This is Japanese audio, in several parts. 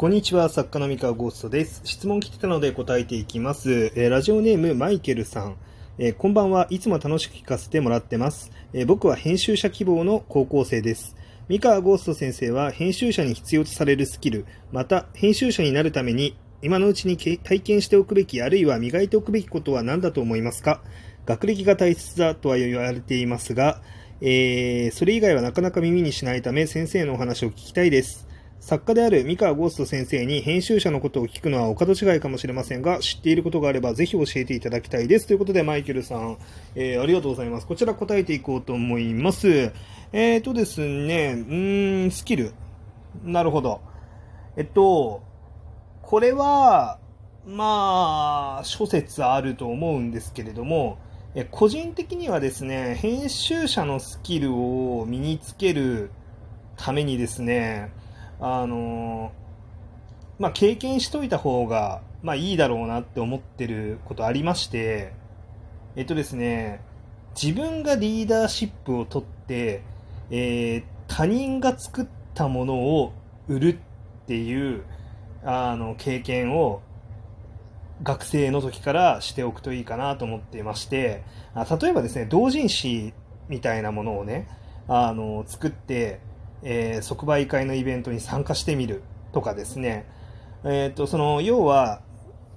こんにちは、作家の三河ゴーストです。質問来てたので答えていきます。えー、ラジオネームマイケルさん。えー、こんばんはいつも楽しく聞かせてもらってます、えー、僕は編集者希望の高校生です。三河ゴースト先生は編集者に必要とされるスキル、また編集者になるために今のうちに体験しておくべき、あるいは磨いておくべきことは何だと思いますか？学歴が大切だとは言われていますが、えー、それ以外はなかなか耳にしないため先生のお話を聞きたいです。作家である三河ゴースト先生に編集者のことを聞くのはお門違いかもしれませんが、知っていることがあればぜひ教えていただきたいです。ということで、マイケルさん、えー、ありがとうございます。こちら答えていこうと思います。えーとですね、うーん、スキル。なるほど。えっと、これは、まあ、諸説あると思うんですけれども、え個人的にはですね、編集者のスキルを身につけるためにですね、あのまあ、経験しといた方が、まあ、いいだろうなって思ってることありまして、えっとですね、自分がリーダーシップを取って、えー、他人が作ったものを売るっていうあの経験を学生の時からしておくといいかなと思っていまして例えばですね同人誌みたいなものをねあの作ってえー、即売会のイベントに参加してみるとかですね、えーと、その要は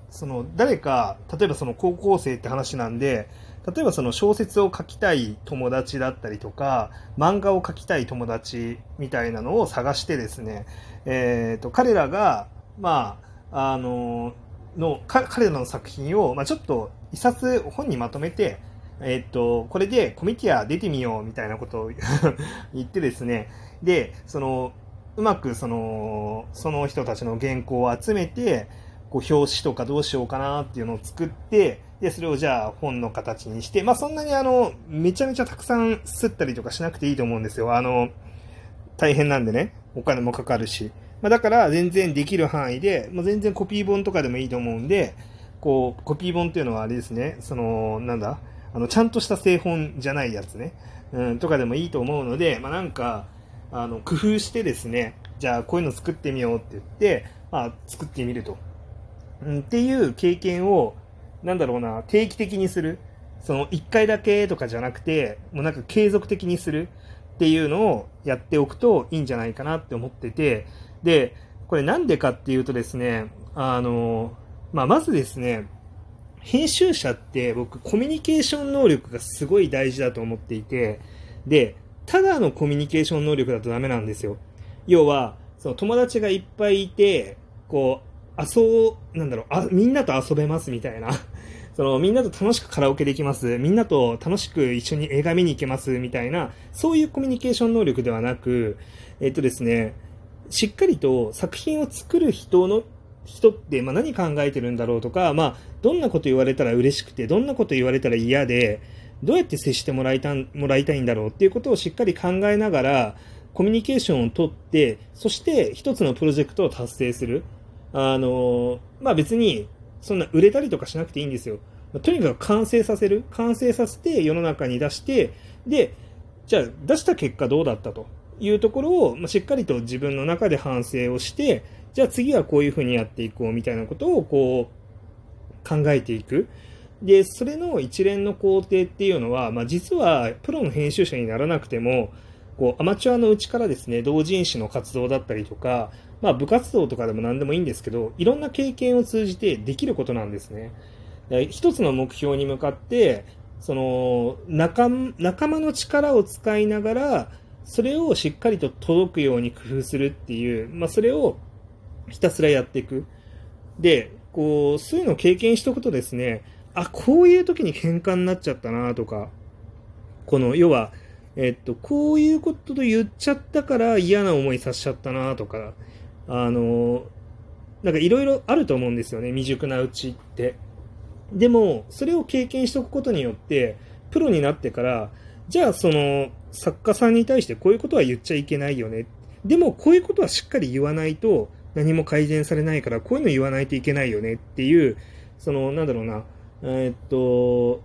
その誰か例えばその高校生って話なんで例えばその小説を書きたい友達だったりとか漫画を描きたい友達みたいなのを探してですね、えーと、彼らがまああのの彼らの作品を、まあ、ちょっと一冊本にまとめてえっと、これでコミティア出てみようみたいなことを 言ってですね、で、その、うまくその、その人たちの原稿を集めて、こう表紙とかどうしようかなっていうのを作って、で、それをじゃあ本の形にして、まあそんなにあの、めちゃめちゃたくさん吸ったりとかしなくていいと思うんですよ。あの、大変なんでね、お金もかかるし。まあだから全然できる範囲で、もう全然コピー本とかでもいいと思うんで、こう、コピー本っていうのはあれですね、その、なんだ、あの、ちゃんとした製本じゃないやつね、うん、とかでもいいと思うので、まあ、なんか、あの、工夫してですね、じゃあこういうの作ってみようって言って、まあ、作ってみると。うん、っていう経験を、なんだろうな、定期的にする。その、一回だけとかじゃなくて、もうなんか継続的にするっていうのをやっておくといいんじゃないかなって思ってて、で、これなんでかっていうとですね、あの、まあ、まずですね、編集者って僕コミュニケーション能力がすごい大事だと思っていて、で、ただのコミュニケーション能力だとダメなんですよ。要は、その友達がいっぱいいて、こう、遊、なんだろう、あ、みんなと遊べますみたいな。その、みんなと楽しくカラオケできます。みんなと楽しく一緒に映画見に行けます。みたいな、そういうコミュニケーション能力ではなく、えっとですね、しっかりと作品を作る人の人って、まあ、何考えてるんだろうとか、まあ、どんなこと言われたら嬉しくて、どんなこと言われたら嫌で、どうやって接してもらいたもらいたいんだろうっていうことをしっかり考えながら、コミュニケーションをとって、そして一つのプロジェクトを達成する。あの、まあ、別に、そんな売れたりとかしなくていいんですよ。とにかく完成させる。完成させて世の中に出して、で、じゃあ出した結果どうだったというところを、まあ、しっかりと自分の中で反省をして、じゃあ次はこういうふうにやっていこうみたいなことをこう考えていく。で、それの一連の工程っていうのは、まあ、実はプロの編集者にならなくても、こうアマチュアのうちからですね、同人誌の活動だったりとか、まあ、部活動とかでも何でもいいんですけど、いろんな経験を通じてできることなんですね。一つの目標に向かって、その仲仲間の力を使いながら、それをしっかりと届くように工夫するっていう、まあ、それをひたすらやっていく。で、こう、そういうのを経験しておくとですね、あ、こういう時に喧嘩になっちゃったなとか、この、要は、えっと、こういうことと言っちゃったから嫌な思いさせちゃったなとか、あの、なんかいろいろあると思うんですよね、未熟なうちって。でも、それを経験しておくことによって、プロになってから、じゃあその作家さんに対してこういうことは言っちゃいけないよね。でもこういうことはしっかり言わないと何も改善されないからこういうの言わないといけないよねっていう、そのなんだろうな、えー、っと、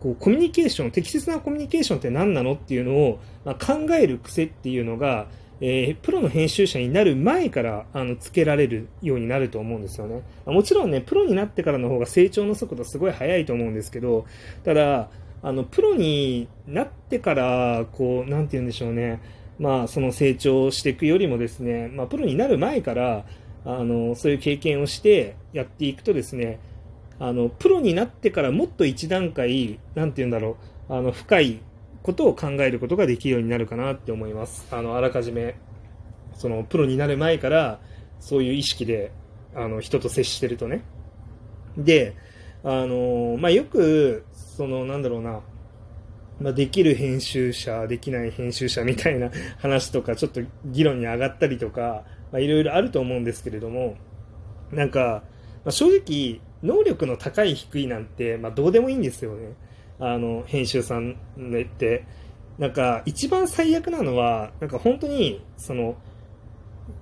こうコミュニケーション、適切なコミュニケーションって何なのっていうのを、まあ、考える癖っていうのが、えー、プロの編集者になる前からあのつけられるようになると思うんですよね。もちろんね、プロになってからの方が成長の速度すごい速いと思うんですけど、ただ、あのプロになってから、こう、なんて言うんでしょうね、まあ、その成長していくよりもですね、まあ、プロになる前から、あのそういう経験をしてやっていくとですね、あのプロになってからもっと一段階、なんて言うんだろう、あの深いことを考えることができるようになるかなって思います。あのあらかじめそのプロになる前からそういう意識であの人と接してるとね。で、あのまあ、よくそのなんだろうな、まあ、できる編集者、できない編集者みたいな 話とかちょっと議論に上がったりとか、ま、いろいろあると思うんですけれども、なんか、まあ、正直能力の高い低いなんて、まあ、どうでもいいんですよね。あの、編集さんって。なんか、一番最悪なのは、なんか本当に、その、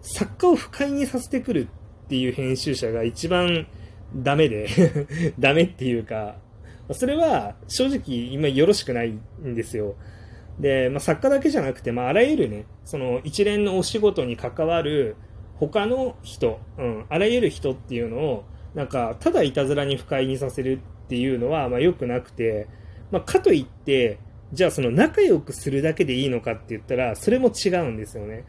作家を不快にさせてくるっていう編集者が一番ダメで ダメっていうか、それは正直今よろしくないんですよ。で、まあ、作家だけじゃなくて、まあ、あらゆるね、その一連のお仕事に関わる他の人、うん、あらゆる人っていうのを、なんか、ただいたずらに不快にさせるっていうのは、まあ、良くなくて、まあ、かといって、じゃあその仲良くするだけでいいのかって言ったら、それも違うんですよね。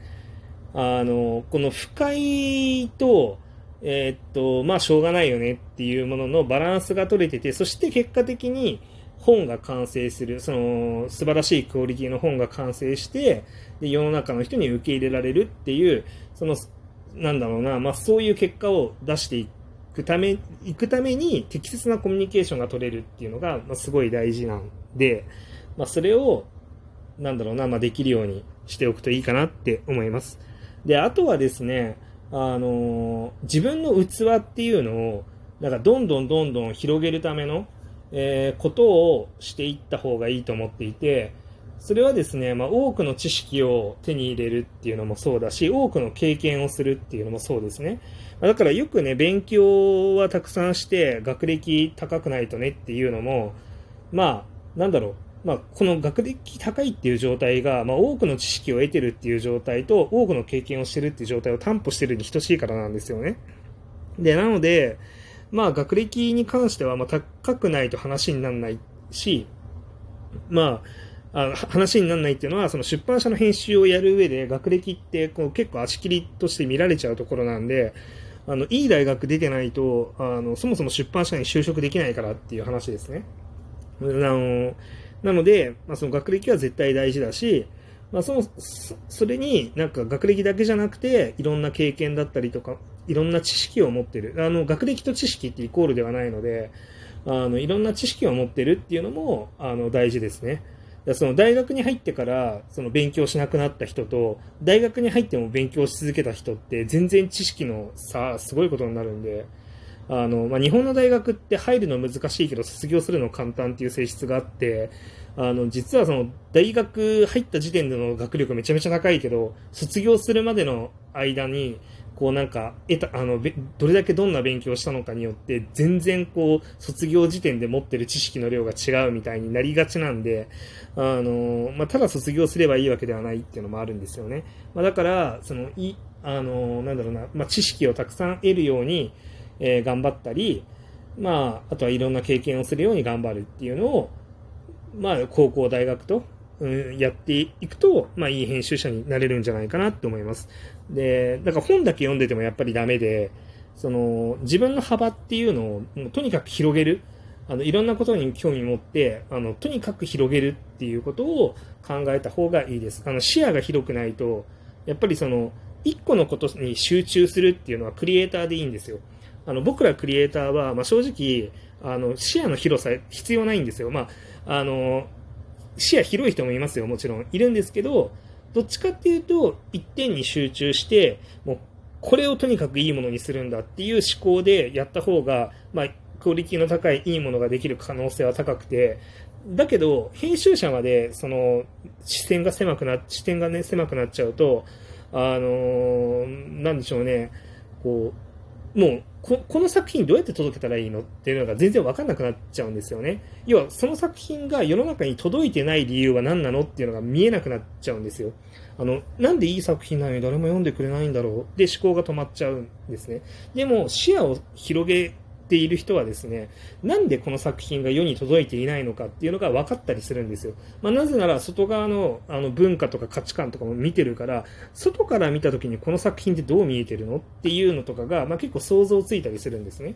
あの、この不快と、えー、っと、まあ、しょうがないよねっていうもののバランスが取れてて、そして結果的に本が完成する、その、素晴らしいクオリティの本が完成して、で、世の中の人に受け入れられるっていう、その、なんだろうな、まあ、そういう結果を出していくため、いくために適切なコミュニケーションが取れるっていうのが、まあ、すごい大事なんで、まあ、それを、なんだろうな、まあ、できるようにしておくといいかなって思います。で、あとはですね、あの自分の器っていうのを、なんかどんどんどんどん広げるための、えー、ことをしていった方がいいと思っていて、それはですね、まあ、多くの知識を手に入れるっていうのもそうだし、多くの経験をするっていうのもそうですね。だからよくね、勉強はたくさんして、学歴高くないとねっていうのも、まあ、なんだろう、まあ、この学歴高いっていう状態が、まあ、多くの知識を得てるっていう状態と、多くの経験をしてるっていう状態を担保してるに等しいからなんですよね。で、なので、まあ、学歴に関しては、まあ、高くないと話にならないし、まあ、あ話にならないっていうのは、その出版社の編集をやる上で、学歴ってこう結構足切りとして見られちゃうところなんで、あの、いい大学出てないと、あの、そもそも出版社に就職できないからっていう話ですね。あの、なので、まあ、その学歴は絶対大事だし、まあ、そのそれになんか学歴だけじゃなくていろんな経験だったりとかいろんな知識を持ってるあの学歴と知識ってイコールではないのであのいろんな知識を持ってるっていうのもあの大事ですね。その大学に入ってからその勉強しなくなった人と大学に入っても勉強し続けた人って全然知識の差すごいことになるんであの、まあ、日本の大学って入るの難しいけど卒業するの簡単っていう性質があって、あの、実はその大学入った時点での学力めちゃめちゃ高いけど、卒業するまでの間に、こうなんか、得た、あの、どれだけどんな勉強をしたのかによって、全然こう、卒業時点で持ってる知識の量が違うみたいになりがちなんで、あの、まあ、ただ卒業すればいいわけではないっていうのもあるんですよね。まあ、だから、その、い、あの、なんだろうな、ま、知識をたくさん得るように、えー、頑張ったり、まあ、あとはいろんな経験をするように頑張るっていうのを、まあ、高校、大学と、うん、やっていくと、まあ、いい編集者になれるんじゃないかなと思います。で、だから本だけ読んでてもやっぱりダメで、その、自分の幅っていうのを、もうとにかく広げる。あの、いろんなことに興味持って、あの、とにかく広げるっていうことを考えた方がいいです。あの、視野が広くないと、やっぱりその、一個のことに集中するっていうのはクリエイターでいいんですよ。あの僕らクリエイターは、まあ、正直あの視野の広さ必要ないんですよ、まあ、あの視野広い人もいますよもちろん。いるんですけどどっちかっていうと一点に集中してもうこれをとにかくいいものにするんだっていう思考でやった方が、まあ、クオリティの高いいいものができる可能性は高くて。だけど編集者までその視線が狭くな視点がね狭くなっちゃうとあのなんでしょうね。こうもうこ、この作品どうやって届けたらいいのっていうのが全然分かんなくなっちゃうんですよね。要は、その作品が世の中に届いてない理由は何なのっていうのが見えなくなっちゃうんですよ。あの、なんでいい作品なのに誰も読んでくれないんだろうで思考が止まっちゃうんですね。でも、視野を広げている人はですね、なんでこの作品が世に届いていないのかっていうのが分かったりするんですよ。まあ、なぜなら外側のあの文化とか価値観とかも見てるから、外から見た時にこの作品ってどう見えてるのっていうのとかが、まあ、結構想像ついたりするんですね。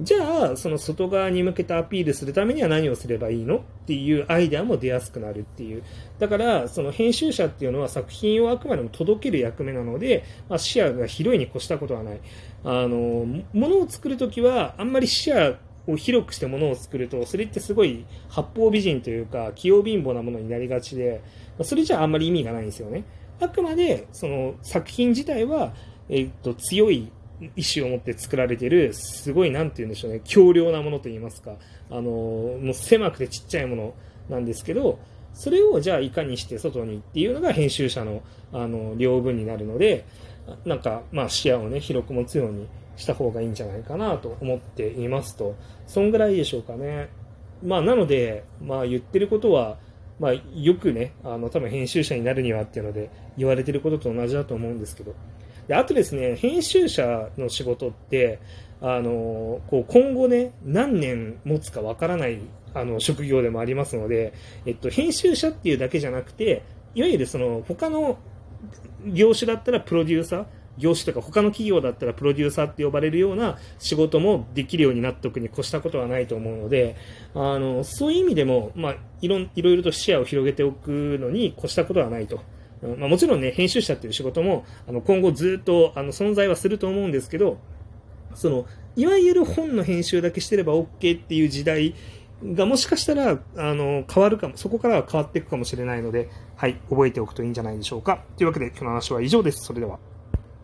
じゃあ、その外側に向けてアピールするためには何をすればいいのっていうアイデアも出やすくなるっていう。だから、その編集者っていうのは作品をあくまでも届ける役目なので、まあ、視野が広いに越したことはない。あの、ものを作るときは、あんまり視野を広くしてものを作ると、それってすごい八方美人というか、器用貧乏なものになりがちで、それじゃあんまり意味がないんですよね。あくまで、その作品自体は、えっと、強い意志を持って作られてる、すごい、なんて言うんでしょうね、強量なものと言いますか、あの、もう狭くてちっちゃいものなんですけど、それをじゃあいかにして外にっていうのが編集者の、あの、両分になるので、なんか、まあ視野をね、広く持つようにした方がいいんじゃないかなと思っていますと、そんぐらいでしょうかね。まあなので、まあ言ってることは、まあよくね、あの多分編集者になるにはっていうので言われてることと同じだと思うんですけど、であとですね、編集者の仕事って、あのこう今後ね、何年持つかわからないあの職業でもありますので、えっと、編集者っていうだけじゃなくて、いわゆるその他の業種だったらプロデューサー、業種とか他の企業だったらプロデューサーって呼ばれるような仕事もできるようになっておくに越したことはないと思うので、あの、そういう意味でも、まあ、いろいろいろと視野を広げておくのに越したことはないと。まあ、もちろんね、編集者っていう仕事も、あの、今後ずっと、あの、存在はすると思うんですけど、その、いわゆる本の編集だけしてれば OK っていう時代がもしかしたら、あの、変わるかも、そこからは変わっていくかもしれないので、はい、覚えておくといいんじゃないでしょうか。というわけで、今日の話は以上です。それでは。